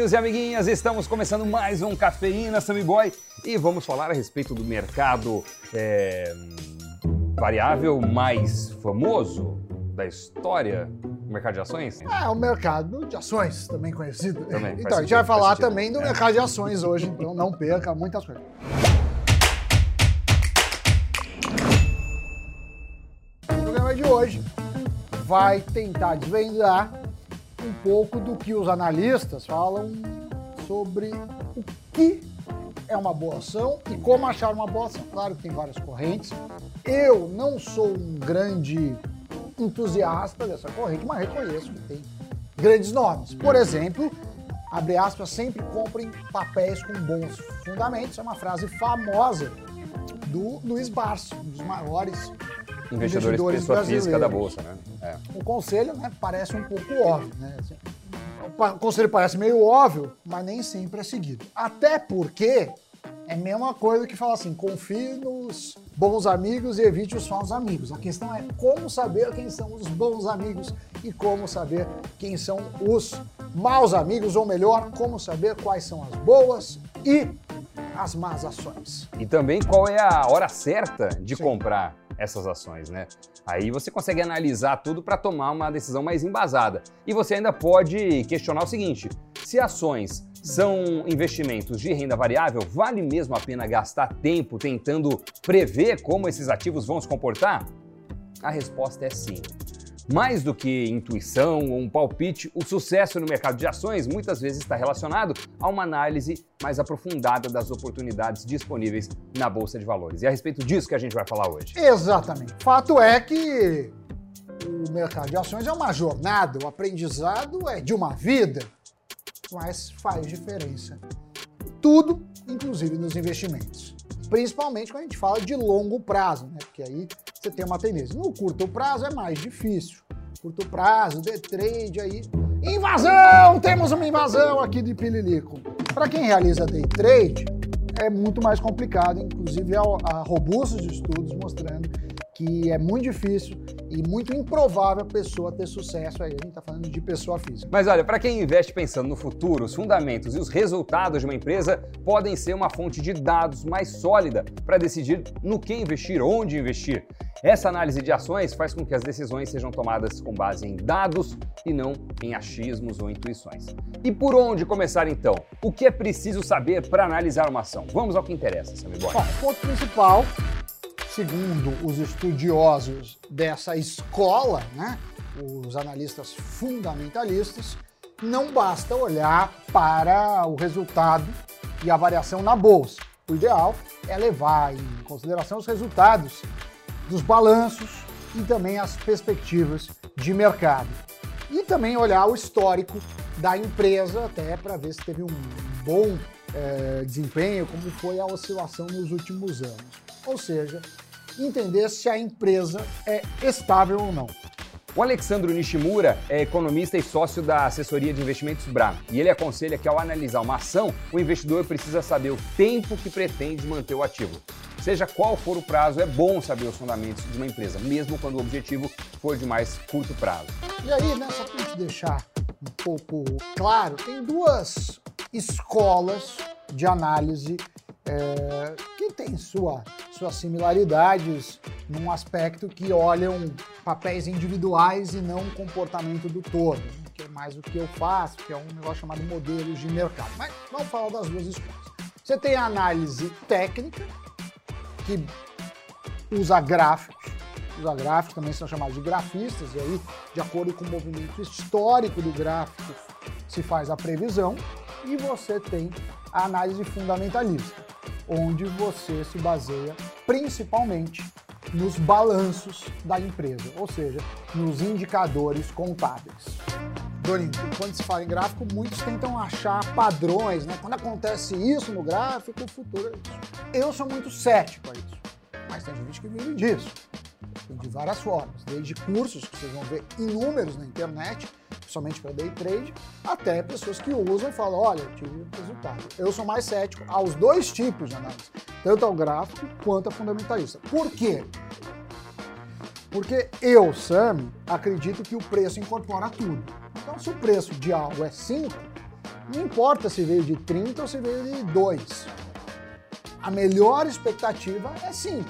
amiguinhos e amiguinhas, estamos começando mais um Cafeína Sammy Boy e vamos falar a respeito do mercado é, variável mais famoso da história do mercado de ações? É, o mercado de ações, também conhecido. Também, então, a gente vai falar também do É. mercado de ações hoje, então não perca muitas coisas. O programa de hoje vai tentar desvendar um pouco do que os analistas falam sobre o que é uma boa ação e como achar uma boa ação. Claro que tem várias correntes. Eu não sou um grande entusiasta dessa corrente, mas reconheço que tem grandes nomes. Por exemplo, abre aspas, sempre comprem papéis com bons fundamentos. É uma frase famosa do Luiz Barsi, um dos maiores Investidores, Investidores pessoa física da bolsa, né? É. o conselho né, parece um pouco óbvio, né? Assim, o conselho parece meio óbvio, mas nem sempre é seguido. Até porque é a mesma coisa que falar assim, confie nos bons amigos e evite os falsos amigos. A questão é como saber quem são os bons amigos e como saber quem são os maus amigos, ou melhor, como saber quais são as boas e as más ações. E também qual é a hora certa de Sim. comprar essas ações, né? Aí você consegue analisar tudo para tomar uma decisão mais embasada. E você ainda pode questionar o seguinte: se ações são investimentos de renda variável, vale mesmo a pena gastar tempo tentando prever como esses ativos vão se comportar? A resposta é sim. Mais do que intuição ou um palpite, o sucesso no mercado de ações muitas vezes está relacionado a uma análise mais aprofundada das oportunidades disponíveis na bolsa de valores. E é a respeito disso que a gente vai falar hoje. Exatamente. Fato é que o mercado de ações é uma jornada, o aprendizado é de uma vida, mas faz diferença. Tudo, inclusive nos investimentos. Principalmente quando a gente fala de longo prazo, né? Porque aí você tem uma tendência. No curto prazo é mais difícil. Curto prazo, day trade aí. Invasão! Temos uma invasão aqui de Pililico. Para quem realiza day trade, é muito mais complicado, inclusive há, há robustos estudos mostrando que é muito difícil e muito improvável a pessoa ter sucesso aí. A gente está falando de pessoa física. Mas olha, para quem investe pensando no futuro, os fundamentos e os resultados de uma empresa podem ser uma fonte de dados mais sólida para decidir no que investir, onde investir. Essa análise de ações faz com que as decisões sejam tomadas com base em dados e não em achismos ou intuições. E por onde começar então? O que é preciso saber para analisar uma ação? Vamos ao que interessa, Sammy Boy. Bom, ponto principal, segundo os estudiosos dessa escola, né, os analistas fundamentalistas, não basta olhar para o resultado e a variação na bolsa. O ideal é levar em consideração os resultados dos balanços e também as perspectivas de mercado. E também olhar o histórico da empresa até para ver se teve um bom eh, desempenho, como foi a oscilação nos últimos anos. Ou seja, entender se a empresa é estável ou não. O Alexandro Nishimura é economista e sócio da assessoria de investimentos BRA. E ele aconselha que ao analisar uma ação, o investidor precisa saber o tempo que pretende manter o ativo. Seja qual for o prazo, é bom saber os fundamentos de uma empresa, mesmo quando o objetivo for de mais curto prazo. E aí, né, só para deixar um pouco claro, tem duas escolas de análise é, que têm sua, suas similaridades num aspecto que olham papéis individuais e não o comportamento do todo, que é mais o que eu faço, que é um negócio chamado modelos de mercado. Mas vamos falar das duas escolas. Você tem a análise técnica, que usa gráficos, usa gráficos, também são chamados de grafistas, e aí, de acordo com o movimento histórico do gráfico, se faz a previsão, e você tem a análise fundamentalista, onde você se baseia principalmente nos balanços da empresa, ou seja, nos indicadores contábeis. Dorinho, quando se fala em gráfico, muitos tentam achar padrões, né? Quando acontece isso no gráfico, o futuro é isso. Eu sou muito cético a isso, mas tem gente que vive disso. De várias formas, desde cursos que vocês vão ver inúmeros na internet, somente para day trade, até pessoas que usam e falam, olha, tive resultado. Eu sou mais cético aos dois tipos de análise, tanto ao gráfico quanto ao fundamentalista. Por quê? Porque eu, Sam, acredito que o preço incorpora tudo. Então, se o preço de algo é 5 Não importa se veio de 30 ou se veio de 2. A melhor expectativa é 5.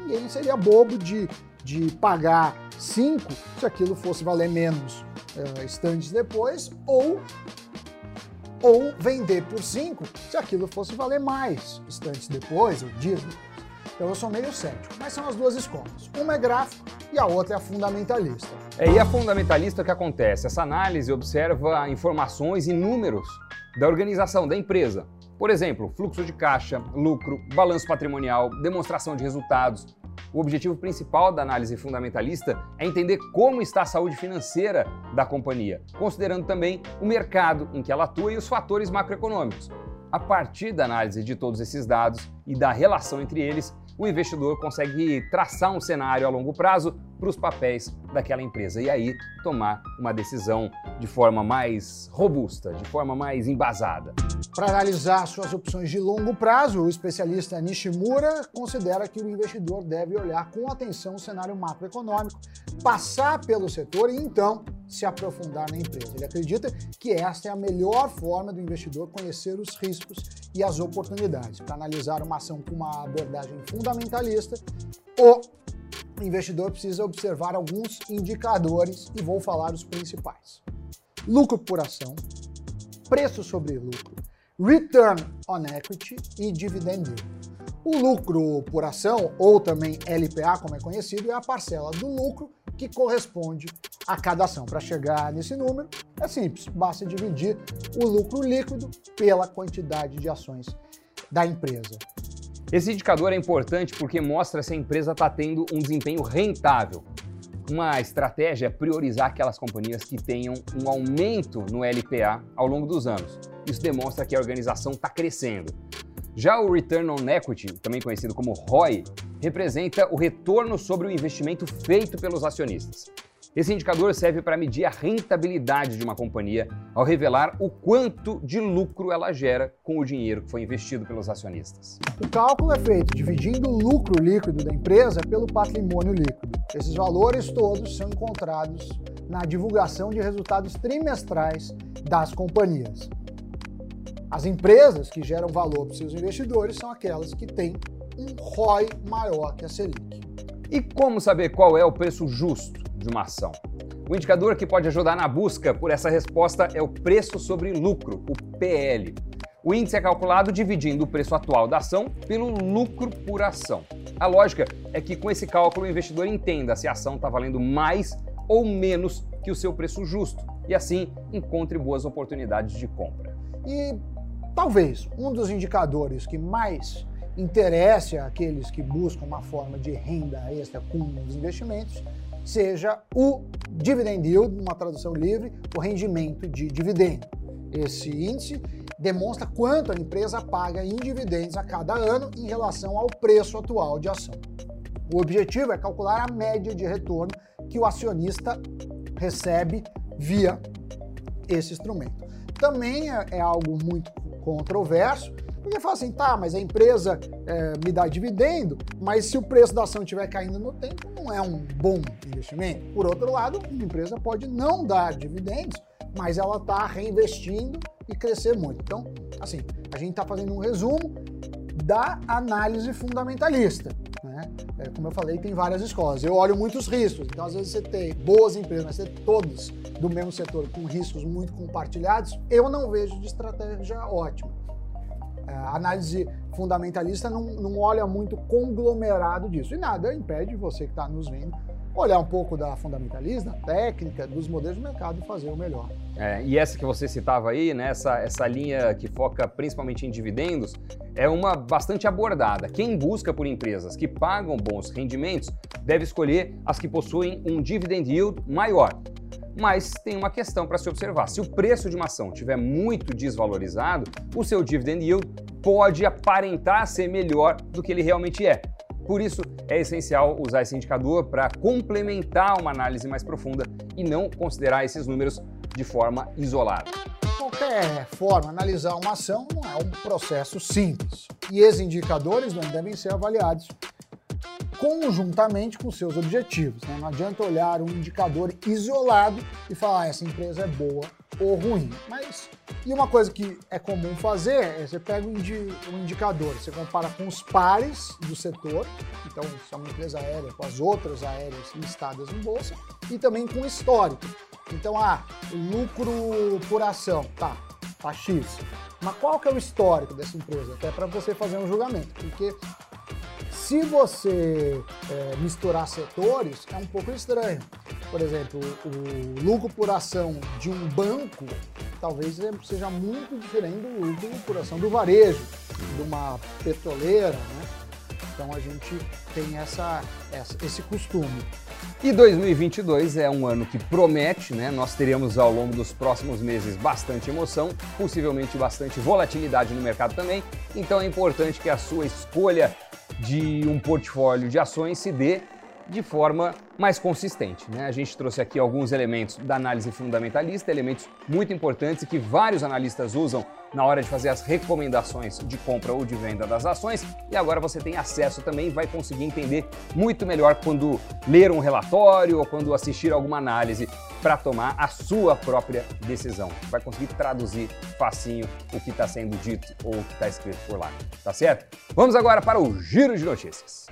Ninguém seria bobo de, de pagar 5 se aquilo fosse valer menos uh, instantes depois, ou, ou vender por 5 se aquilo fosse valer mais instantes depois, ou dias depois. Então eu sou meio cético. Mas são as duas escolas. Uma é gráfico e a outra é a fundamentalista. É, e a fundamentalista o que acontece? Essa análise observa informações e números da organização, da empresa. Por exemplo, fluxo de caixa, lucro, balanço patrimonial, demonstração de resultados. O objetivo principal da análise fundamentalista é entender como está a saúde financeira da companhia, considerando também o mercado em que ela atua e os fatores macroeconômicos. A partir da análise de todos esses dados e da relação entre eles, o investidor consegue traçar um cenário a longo prazo para os papéis daquela empresa e aí tomar uma decisão de forma mais robusta, de forma mais embasada. Para analisar suas opções de longo prazo, o especialista Nishimura considera que o investidor deve olhar com atenção o cenário macroeconômico, passar pelo setor e então se aprofundar na empresa. Ele acredita que esta é a melhor forma do investidor conhecer os riscos e as oportunidades. Para analisar uma ação com uma abordagem fundamentalista, o investidor precisa observar alguns indicadores e vou falar os principais. Lucro por ação, preço sobre lucro, return on equity e dividend yield. O lucro por ação, ou também LPA, como é conhecido, é a parcela do lucro que corresponde a cada ação. Para chegar nesse número, é simples, basta dividir o lucro líquido pela quantidade de ações da empresa. Esse indicador é importante porque mostra se a empresa está tendo um desempenho rentável. Uma estratégia é priorizar aquelas companhias que tenham um aumento no LPA ao longo dos anos. Isso demonstra que a organização está crescendo. Já o Return on Equity, também conhecido como ROI, representa o retorno sobre o investimento feito pelos acionistas. Esse indicador serve para medir a rentabilidade de uma companhia ao revelar o quanto de lucro ela gera com o dinheiro que foi investido pelos acionistas. O cálculo é feito dividindo o lucro líquido da empresa pelo patrimônio líquido. Esses valores todos são encontrados na divulgação de resultados trimestrais das companhias. As empresas que geram valor para seus investidores são aquelas que têm um ROI maior que a Selic. E como saber qual é o preço justo de uma ação? O indicador que pode ajudar na busca por essa resposta é o preço sobre lucro, o PL. O índice é calculado dividindo o preço atual da ação pelo lucro por ação. A lógica é que com esse cálculo o investidor entenda se a ação está valendo mais ou menos que o seu preço justo e assim encontre boas oportunidades de compra. E Talvez um dos indicadores que mais interesse àqueles que buscam uma forma de renda extra com os investimentos seja o dividend yield, numa tradução livre, o rendimento de dividendo. Esse índice demonstra quanto a empresa paga em dividendos a cada ano em relação ao preço atual de ação. O objetivo é calcular a média de retorno que o acionista recebe via esse instrumento. Também é, é algo muito controverso, porque fala assim, tá, mas a empresa é, me dá dividendo, mas se o preço da ação estiver caindo no tempo, não é um bom investimento. Por outro lado, uma empresa pode não dar dividendos, mas ela está reinvestindo e crescer muito. Então, assim, a gente está fazendo um resumo da análise fundamentalista. Né? É, como eu falei, tem várias escolas. Eu olho muitos riscos, então às vezes você tem boas empresas, mas você tem todas do mesmo setor com riscos muito compartilhados, eu não vejo de estratégia ótima. É, a análise fundamentalista não, não olha muito conglomerado disso. E nada impede você que está nos vendo olhar um pouco da fundamentalista, da técnica, dos modelos de mercado e fazer o melhor. É, e essa que você citava aí, né, essa, essa linha que foca principalmente em dividendos, é uma bastante abordada. Quem busca por empresas que pagam bons rendimentos deve escolher as que possuem um dividend yield maior. Mas tem uma questão para se observar: se o preço de uma ação estiver muito desvalorizado, o seu dividend yield pode aparentar ser melhor do que ele realmente é. Por isso, é essencial usar esse indicador para complementar uma análise mais profunda e não considerar esses números de forma isolada. Qualquer forma, analisar uma ação não é um processo simples. E esses indicadores não devem ser avaliados conjuntamente com seus objetivos. Né? Não adianta olhar um indicador isolado e falar ah, essa empresa é boa ou ruim. Mas E uma coisa que é comum fazer é você pega um, indi indicador, você compara com os pares do setor, então se é uma empresa aérea com as outras aéreas listadas em bolsa, e também com o histórico. Então, ah, lucro por ação, tá, tá X. Mas qual que é o histórico dessa empresa? Até para você fazer um julgamento, porque se você é, misturar setores, é um pouco estranho. Por exemplo, o lucro por ação de um banco talvez seja muito diferente do lucro por ação do varejo, de uma petroleira, né? Então a gente tem essa, essa, esse costume. E 2022 é um ano que promete, né? Nós teremos ao longo dos próximos meses bastante emoção, possivelmente bastante volatilidade no mercado também. Então é importante que a sua escolha de um portfólio de ações se dê de forma mais consistente. Né? A gente trouxe aqui alguns elementos da análise fundamentalista, elementos muito importantes que vários analistas usam na hora de fazer as recomendações de compra ou de venda das ações. E agora você tem acesso também, vai conseguir entender muito melhor quando ler um relatório ou quando assistir alguma análise para tomar a sua própria decisão. Vai conseguir traduzir facinho o que está sendo dito ou o que está escrito por lá. Tá certo? Vamos agora para o giro de notícias.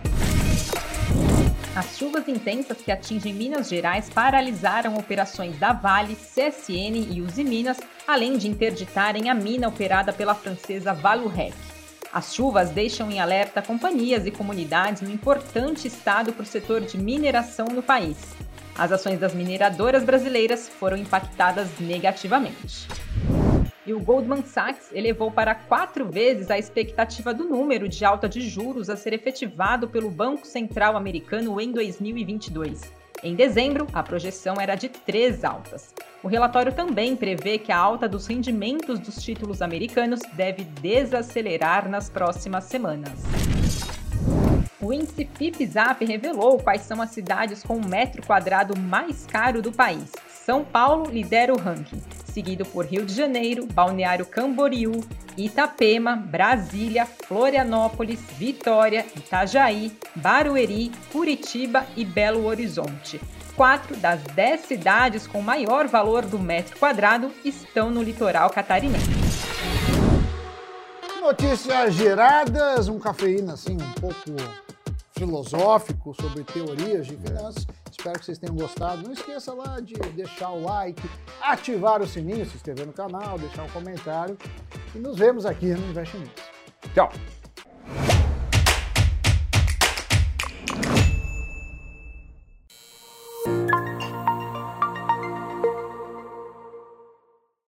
As chuvas intensas que atingem Minas Gerais paralisaram operações da Vale, CSN e Uzi Minas, além de interditarem a mina operada pela francesa Valurec. As chuvas deixam em alerta companhias e comunidades no importante estado para o setor de mineração no país. As ações das mineradoras brasileiras foram impactadas negativamente. E o Goldman Sachs elevou para quatro vezes a expectativa do número de alta de juros a ser efetivado pelo Banco Central Americano em 2022. Em dezembro, a projeção era de três altas. O relatório também prevê que a alta dos rendimentos dos títulos americanos deve desacelerar nas próximas semanas. O índice FIPZAP revelou quais são as cidades com o metro quadrado mais caro do país. São Paulo lidera o ranking, seguido por Rio de Janeiro, Balneário Camboriú, Itapema, Brasília, Florianópolis, Vitória, Itajaí, Barueri, Curitiba e Belo Horizonte. Quatro das dez cidades com maior valor do metro quadrado estão no litoral catarinense. Notícias geradas, um cafeína assim um pouco filosófico sobre teorias de finanças. Espero que vocês tenham gostado. Não esqueça lá de deixar o like, ativar o sininho, se inscrever no canal, deixar um comentário. E nos vemos aqui no Investimentos. Tchau!